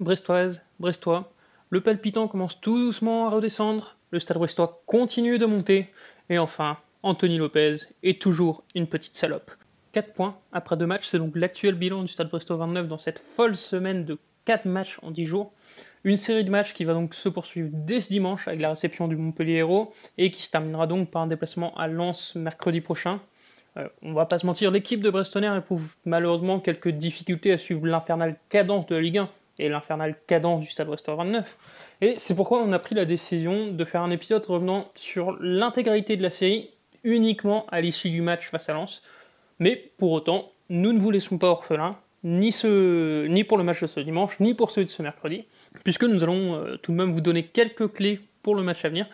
Brestoise, Brestois, le palpitant commence tout doucement à redescendre, le stade brestois continue de monter, et enfin, Anthony Lopez est toujours une petite salope. 4 points après 2 matchs, c'est donc l'actuel bilan du stade brestois 29 dans cette folle semaine de 4 matchs en 10 jours. Une série de matchs qui va donc se poursuivre dès ce dimanche avec la réception du Montpellier Hérault et qui se terminera donc par un déplacement à Lens mercredi prochain. Euh, on va pas se mentir, l'équipe de Brestonner éprouve malheureusement quelques difficultés à suivre l'infernale cadence de la Ligue 1 et l'infernale cadence du Stade Brestois 29. Et c'est pourquoi on a pris la décision de faire un épisode revenant sur l'intégralité de la série uniquement à l'issue du match face à Lens. Mais pour autant, nous ne vous laissons pas orphelins ni, ce, ni pour le match de ce dimanche, ni pour celui de ce mercredi, puisque nous allons euh, tout de même vous donner quelques clés pour le match à venir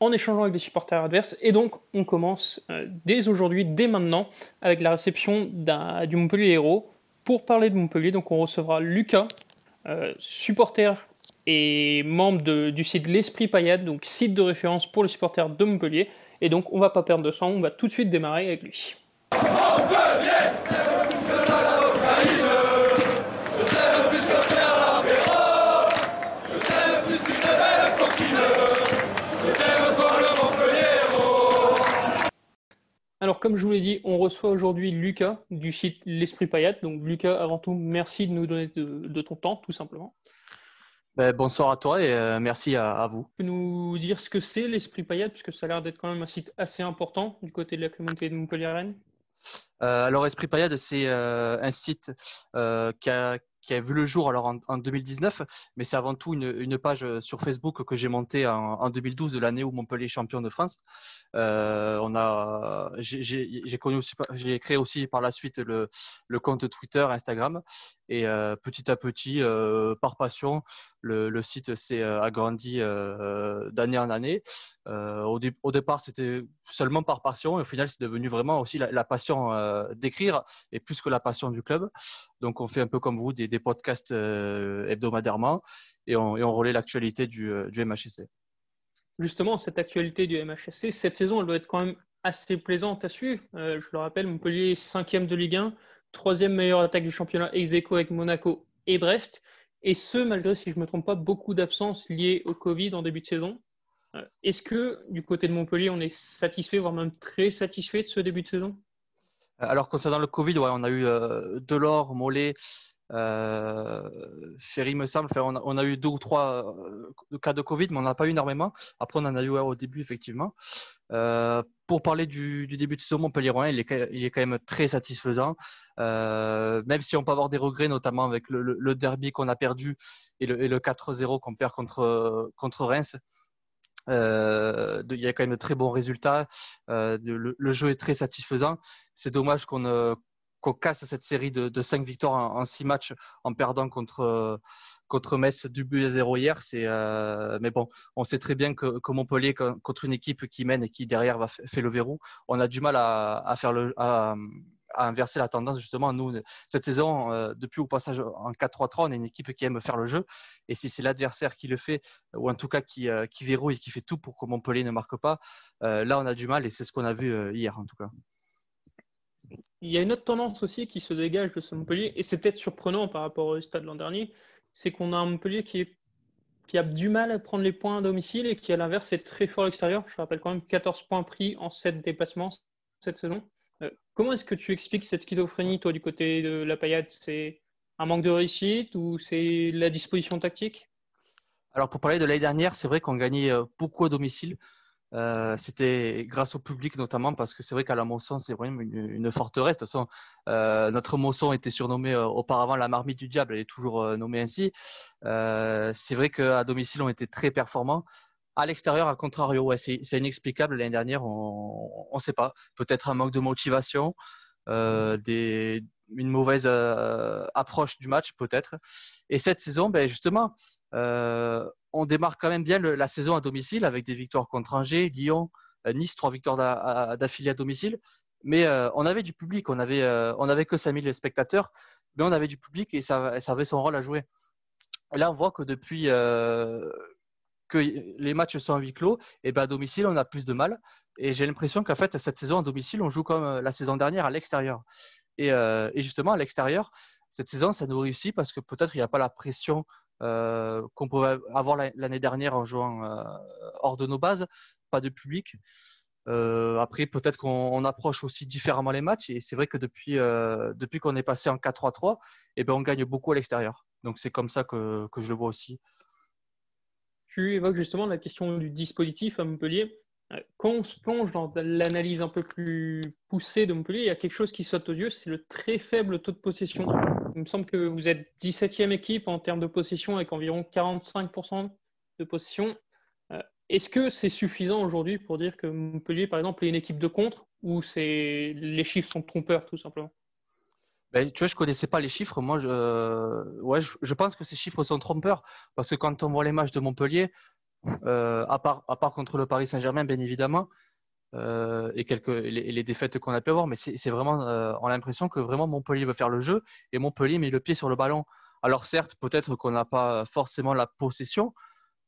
en échangeant avec des supporters adverses. Et donc, on commence euh, dès aujourd'hui, dès maintenant, avec la réception du Montpellier Héros. Pour parler de Montpellier, donc on recevra Lucas, euh, supporter et membre du site L'Esprit Payade, donc site de référence pour les supporters de Montpellier. Et donc, on va pas perdre de temps, on va tout de suite démarrer avec lui. Alors, comme je vous l'ai dit, on reçoit aujourd'hui Lucas du site L'Esprit Payat. Donc, Lucas, avant tout, merci de nous donner de, ton temps, tout simplement. Ben, bonsoir à toi et euh, merci à, vous. Tu peux nous dire ce que c'est l'Esprit Payat, puisque ça a l'air d'être quand même un site assez important du côté de la communauté de Montpellier-Rennes? Euh, alors, Esprit Payade, c'est euh, un site qui a, qui a vu le jour alors en, 2019, mais c'est avant tout une, page sur Facebook que j'ai montée en, en 2012, l'année où Montpellier est champion de France. Euh, on a, j'ai aussi, créé aussi par la suite le, compte Twitter, Instagram, et euh, petit à petit, euh, par passion, le, site s'est euh, agrandi euh, d'année en année. Euh, au, départ, c'était seulement par passion, et au final, c'est devenu vraiment aussi la, passion d'écrire, et plus que la passion du club. Donc, on fait un peu comme vous des podcasts euh, hebdomadairement et on, relaie l'actualité du, euh, du MHSC. Justement, cette actualité du MHSC, cette saison, elle doit être quand même assez plaisante à suivre. Euh, je le rappelle, Montpellier cinquième de Ligue 1, troisième meilleure attaque du championnat ex aequo avec Monaco et Brest. Et ce, malgré, si je ne me trompe pas, beaucoup d'absences liées au Covid en début de saison. Est-ce que du côté de Montpellier, on est satisfait, voire même très satisfait de ce début de saison? Alors, concernant le Covid, ouais, on a eu Delors, Mollet, euh, Ferry me semble, on, a, eu deux ou trois euh, cas de Covid, mais on n'a pas eu énormément. Après, on en a eu au début, effectivement. Euh, pour parler du, début de saison montpellier il est, il est quand même très satisfaisant. même si on peut avoir des regrets, notamment avec le, derby qu'on a perdu et le, 4-0 qu'on perd contre Reims. Il y a quand même de très bons résultats. le, le, jeu est très satisfaisant. C'est dommage qu'on qu'on casse cette série de, de 5 victoires en, 6 matchs en perdant contre, contre Metz du but à 0 hier. Euh, mais bon, on sait très bien que, que, Montpellier, contre une équipe qui mène et qui derrière va faire le verrou, on a du mal à, faire le, à, inverser la tendance justement. Nous, cette saison, euh, depuis au passage en 4-3-3, on est une équipe qui aime faire le jeu. Et si c'est l'adversaire qui le fait, ou en tout cas qui, euh, qui verrouille et qui fait tout pour que Montpellier ne marque pas, euh, là on a du mal et c'est ce qu'on a vu hier en tout cas. Il y a une autre tendance aussi qui se dégage de ce Montpellier, et c'est peut-être surprenant par rapport au stade l'an dernier, c'est qu'on a un Montpellier qui, qui, a du mal à prendre les points à domicile et qui, à l'inverse, est très fort à l'extérieur. Je rappelle quand même 14 points pris en 7 déplacements cette saison. Comment est-ce que tu expliques cette schizophrénie, toi, du côté de la paillade? C'est un manque de réussite ou c'est la disposition tactique? Alors, pour parler de l'année dernière, c'est vrai qu'on gagnait euh, beaucoup à domicile. Euh, c'était grâce au public notamment parce que c'est vrai qu'à la Mosson c'est vraiment une, forteresse. De toute façon, euh, notre Mosson était surnommée auparavant la marmite du diable, elle est toujours nommée ainsi. C'est vrai qu'à domicile on était très performants. À l'extérieur, à contrario, ouais, c'est inexplicable. L'année dernière, on ne sait pas. Peut-être un manque de motivation, des, une mauvaise approche du match, peut-être. Et cette saison, ben justement, euh, on démarre quand même bien la saison à domicile avec des victoires contre Angers, Lyon, euh, Nice, trois victoires d'affilée à domicile. Mais euh, on avait du public, on avait, on avait que 5000 spectateurs, mais on avait du public et ça, ça avait son rôle à jouer. Et là, on voit que depuis que les matchs sont à huis clos, et eh ben à domicile, on a plus de mal. Et j'ai l'impression qu'en fait, cette saison à domicile, on joue comme la saison dernière à l'extérieur. Et, et, justement, à l'extérieur, cette saison, ça nous réussit parce que peut-être il n'y a pas la pression qu'on pouvait avoir l'année dernière en jouant hors de nos bases, pas de public. après, peut-être qu'on approche aussi différemment les matchs. Et c'est vrai que depuis, depuis qu'on est passé en 4-3-3, eh ben, on gagne beaucoup à l'extérieur. Donc c'est comme ça que, je le vois aussi. Tu évoques justement la question du dispositif à Montpellier. Euh, quand on se plonge dans l'analyse un peu plus poussée de Montpellier, il y a quelque chose qui saute aux yeux, c'est le très faible taux de possession. Il me semble que vous êtes 17e équipe en termes de possession avec environ 45% de possession. Euh, est-ce que c'est suffisant aujourd'hui pour dire que Montpellier, par exemple, est une équipe de contre ou les chiffres sont trompeurs tout simplement? Ben, tu vois, je connaissais pas les chiffres. Moi, je, euh, ouais, je, pense que ces chiffres sont trompeurs parce que quand on voit les matchs de Montpellier, euh, à, part, à part contre le Paris Saint-Germain, bien évidemment, euh, et quelques les, les défaites qu'on a pu avoir, mais c'est vraiment, on a l'impression que vraiment Montpellier veut faire le jeu et Montpellier met le pied sur le ballon. Alors certes, peut-être qu'on n'a pas forcément la possession,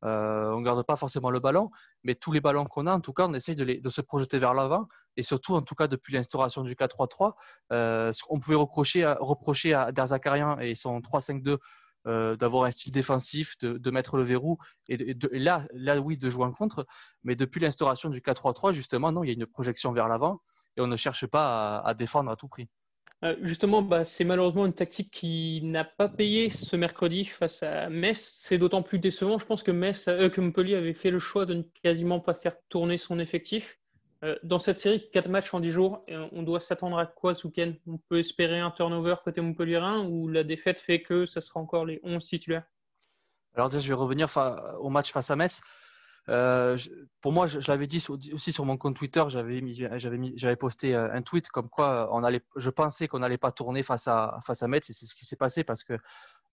euh, on ne garde pas forcément le ballon, mais tous les ballons qu'on a, en tout cas, on essaye de, se projeter vers l'avant. Et surtout, en tout cas, depuis l'instauration du 4-3-3, euh, on pouvait reprocher à, reprocher à Derzakarian et son 3-5-2 euh, d'avoir un style défensif, de, mettre le verrou, et, là, là, oui, de jouer en contre. Mais depuis l'instauration du 4-3-3, justement, non, il y a une projection vers l'avant et on ne cherche pas à défendre à tout prix. Euh, justement, bah, c'est malheureusement une tactique qui n'a pas payé ce mercredi face à Metz. C'est d'autant plus décevant. Je pense que, Metz, euh, que Montpellier avait fait le choix de ne quasiment pas faire tourner son effectif. Euh, dans cette série, 4 matchs en 10 jours, on doit s'attendre à quoi ce week-end? On peut espérer un turnover côté Montpellier-Rhin ou la défaite fait que ça sera encore les 11 titulaires? Alors déjà, je vais revenir au match face à Metz. Euh, pour moi, je, l'avais dit aussi sur mon compte Twitter, j'avais posté euh, un tweet comme quoi on allait, je pensais qu'on n'allait pas tourner face à face à Metz et c'est ce qui s'est passé parce que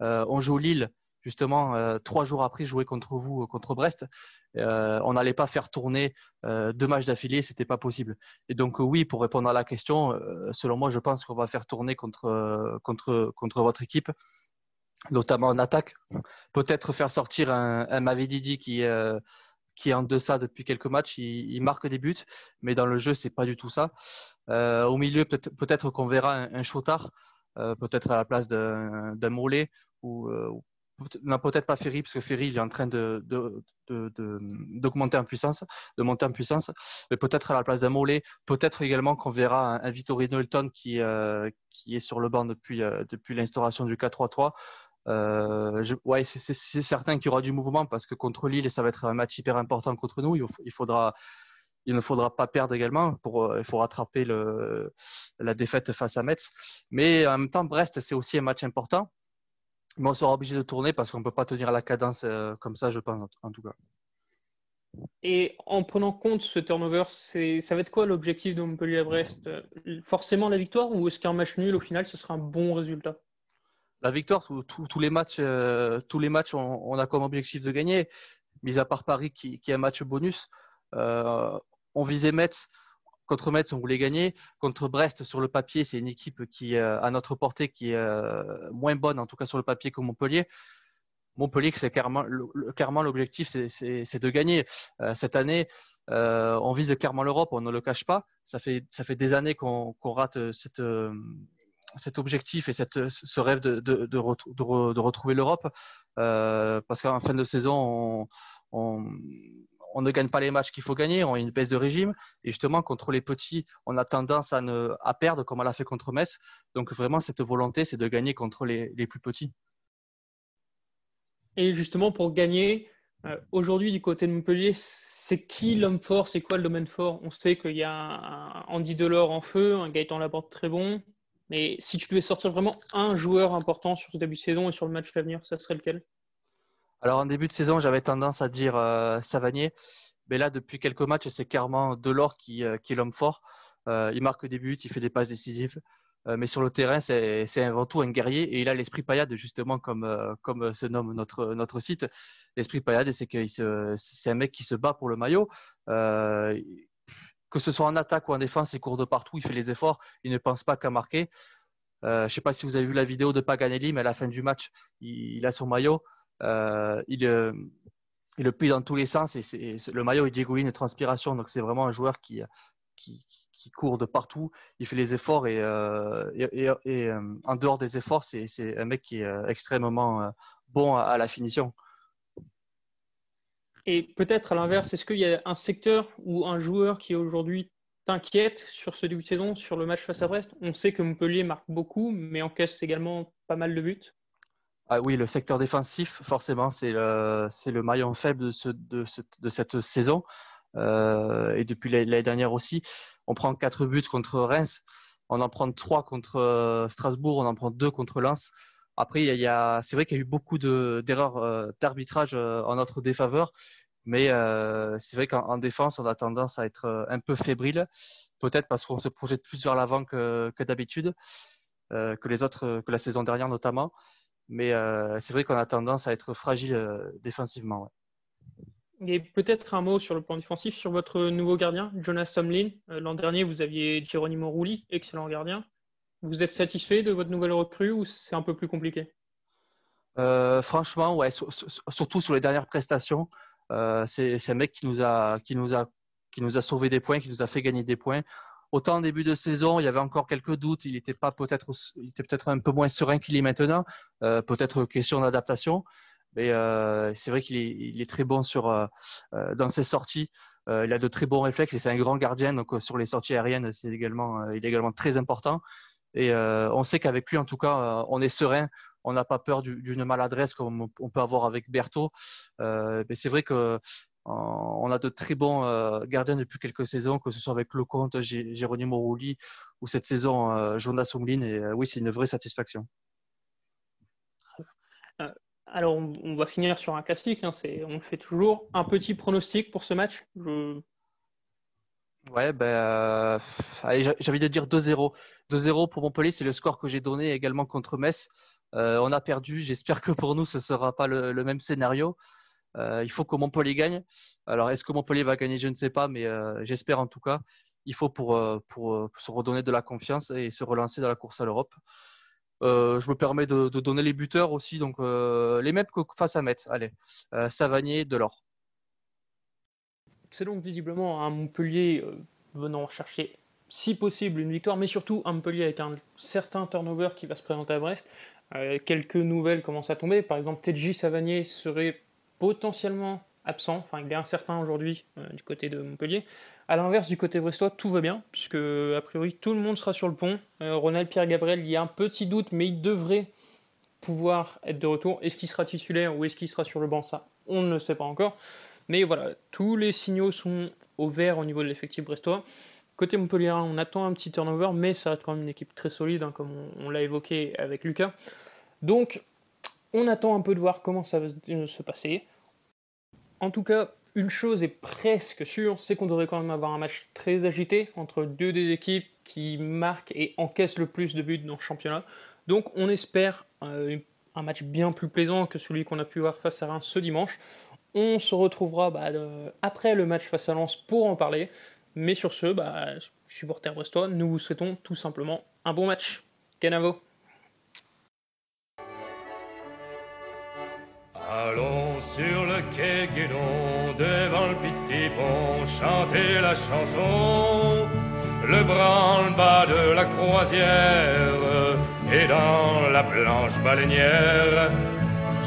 euh, on joue Lille justement trois jours après jouer contre vous contre Brest, on n'allait pas faire tourner deux matchs d'affilée, c'était pas possible. Et donc oui, pour répondre à la question, selon moi, je pense qu'on va faire tourner contre contre contre votre équipe notamment en attaque. Peut-être faire sortir un, un Mavididi qui, qui est en deçà depuis quelques matchs. Il, marque des buts, mais dans le jeu, c'est pas du tout ça. Euh, au milieu, peut-être qu'on verra un, un Chotard, euh, peut-être à la place d'un Mollet ou euh, peut-être pas Ferry, parce que Ferry il est en train de, d'augmenter en puissance, de monter en puissance, mais peut-être à la place d'un Mollet, peut-être également qu'on verra un, un Vittorino qui, qui est sur le banc depuis, depuis l'instauration du 4-3-3, euh, ouais, c'est certain qu'il y aura du mouvement parce que contre Lille, ça va être un match hyper important contre nous. Il, faudra, il ne faudra pas perdre également. Pour, euh, il faut rattraper la défaite face à Metz. Mais en même temps, Brest, c'est aussi un match important. Mais on sera obligé de tourner parce qu'on ne peut pas tenir la cadence euh, comme ça, je pense, en tout cas. Et en prenant compte ce turnover, ça va être quoi l'objectif de Montpellier à Brest? Forcément la victoire ou est-ce qu'un match nul, au final, ce sera un bon résultat? La victoire, tous les matchs, euh, tous les matchs, on, a comme objectif de gagner. Mis à part Paris qui, est un match bonus, euh, on visait Metz. Contre Metz, on voulait gagner. Contre Brest, sur le papier, c'est une équipe qui euh, à notre portée, qui est moins bonne, en tout cas sur le papier, que Montpellier. Montpellier, c'est clairement, l'objectif, c'est de gagner. cette année, on vise clairement l'Europe, on ne le cache pas. Ça fait des années qu'on rate cette, cet objectif et cette, ce rêve de, de, de, retrouver l'Europe, euh, parce qu'en fin de saison, on, on, ne gagne pas les matchs qu'il faut gagner, on a une baisse de régime, et justement contre les petits, on a tendance à, ne, à perdre comme on l'a fait contre Metz. Donc vraiment, cette volonté, c'est de gagner contre les, les, plus petits. Et justement, pour gagner, euh, aujourd'hui, du côté de Montpellier, c'est qui l'homme fort C'est quoi le domaine fort? On sait qu'il y a Andy Delors en feu, un Gaëtan Laborde très bon, mais si tu devais sortir vraiment un joueur important sur ce début de saison et sur le match à venir, ça serait lequel? Alors en début de saison, j'avais tendance à dire euh, Savanier. Mais là, depuis quelques matchs, c'est clairement Delors qui, euh, est l'homme fort. Euh, il marque des buts, il fait des passes décisives. mais sur le terrain, c'est avant tout un guerrier et il a l'esprit paillade, justement, comme, se nomme notre, notre site. L'esprit paillade, c'est c'est un mec qui se bat pour le maillot que ce soit en attaque ou en défense, il court de partout, il fait les efforts, il ne pense pas qu'à marquer. Euh, je ne sais pas si vous avez vu la vidéo de Paganelli, mais à la fin du match, il, a son maillot, euh, il, euh, il, le plie dans tous les sens et, le maillot il dégouline de transpiration. Donc c'est vraiment un joueur qui, court de partout, il fait les efforts et, en dehors des efforts, c'est un mec qui est extrêmement bons à, la finition. Et peut-être à l'inverse, est-ce qu'il y a un secteur ou un joueur qui aujourd'hui t'inquiète sur ce début de saison, sur le match face à Brest? On sait que Montpellier marque beaucoup, mais encaisse également pas mal de buts. Ah oui, le secteur défensif, forcément, c'est le, maillon faible de cette saison. Euh, et depuis l'année dernière aussi. On prend 4 buts contre Reims, on en prend 3 contre euh, Strasbourg, on en prend 2 contre Lens. Après, c'est vrai qu'il y a eu beaucoup d'erreurs euh, d'arbitrage en notre défaveur, mais c'est vrai qu'en défense, on a tendance à être un peu fébrile, peut-être parce qu'on se projette plus vers l'avant que, d'habitude, que les autres, que la saison dernière notamment. Mais c'est vrai qu'on a tendance à être fragile défensivement. Et peut-être un mot sur le plan défensif, sur votre nouveau gardien, Jonas Somlin. Euh, l'an dernier, vous aviez Geronimo Rulli, excellent gardien. Vous êtes satisfait de votre nouvelle recrue ou c'est un peu plus compliqué? Euh, Franchement, ouais, surtout sur les dernières prestations. Euh, c'est un mec qui nous, a, qui, nous a, qui nous a sauvé des points, qui nous a fait gagner des points. Autant en début de saison, il y avait encore quelques doutes. Il était peut-être, peut-être un peu moins serein qu'il est maintenant. peut-être question d'adaptation. Mais euh, c'est vrai qu'il est, très bon sur, euh, euh, dans ses sorties. il a de très bons réflexes et c'est un grand gardien. Donc sur les sorties aériennes, c'est également, il est également très important. Et on sait qu'avec lui, en tout cas, on est serein. On n'a pas peur d'une maladresse comme on peut avoir avec Berthaud. mais c'est vrai que on a de très bons gardiens depuis quelques saisons, que ce soit avec Lecomte, Jérôme Rouli ou cette saison Jonas Somlin. Et oui, c'est une vraie satisfaction. Alors, on, va finir sur un classique. Hein, on fait toujours. Un petit pronostic pour ce match? Ouais, ben, euh, j'ai envie de dire 2-0. 2-0 pour Montpellier, c'est le score que j'ai donné également contre Metz. Euh, on a perdu. J'espère que pour nous, ce ne sera pas le, même scénario. Euh, il faut que Montpellier gagne. Alors, est-ce que Montpellier va gagner? Je ne sais pas, mais j'espère en tout cas. Il faut pour, pour, se redonner de la confiance et se relancer dans la course à l'Europe. Euh, je me permets de, donner les buteurs aussi, donc euh, les mêmes que face à Metz. Allez, euh, Savanier, Delors. C'est donc visiblement un Montpellier venant chercher, si possible, une victoire, mais surtout un Montpellier avec un certain turnover qui va se présenter à Brest. quelques nouvelles commencent à tomber. Par exemple, Tedji Savanier serait potentiellement absent, enfin il est incertain aujourd'hui du côté de Montpellier. A l'inverse, du côté brestois, tout va bien, puisque a priori tout le monde sera sur le pont. Euh, Ronald Pierre-Gabriel, il y a un petit doute, mais il devrait pouvoir être de retour. Est-ce qu'il sera titulaire ou est-ce qu'il sera sur le banc? Ça, on ne le sait pas encore. Mais voilà, tous les signaux sont au vert au niveau de l'effectif brestois. Côté Montpellier, on attend un petit turnover, mais ça reste quand même une équipe très solide, hein, comme on, l'a évoqué avec Lucas. Donc, on attend un peu de voir comment ça va se passer. En tout cas, une chose est presque sûre, c'est qu'on devrait quand même avoir un match très agité entre deux des équipes qui marquent et encaissent le plus de buts dans le championnat. Donc on espère euh, un match bien plus plaisant que celui qu'on a pu voir face à Reims ce dimanche. On se retrouvera bah, après le match face à Lens pour en parler. Mais sur ce, bah, supporters brestois, nous vous souhaitons tout simplement un bon match. Canavo Allons sur le quai Guédon, devant le petit pont, chanter la chanson. Le branle-bas de la croisière et dans la blanche baleinière.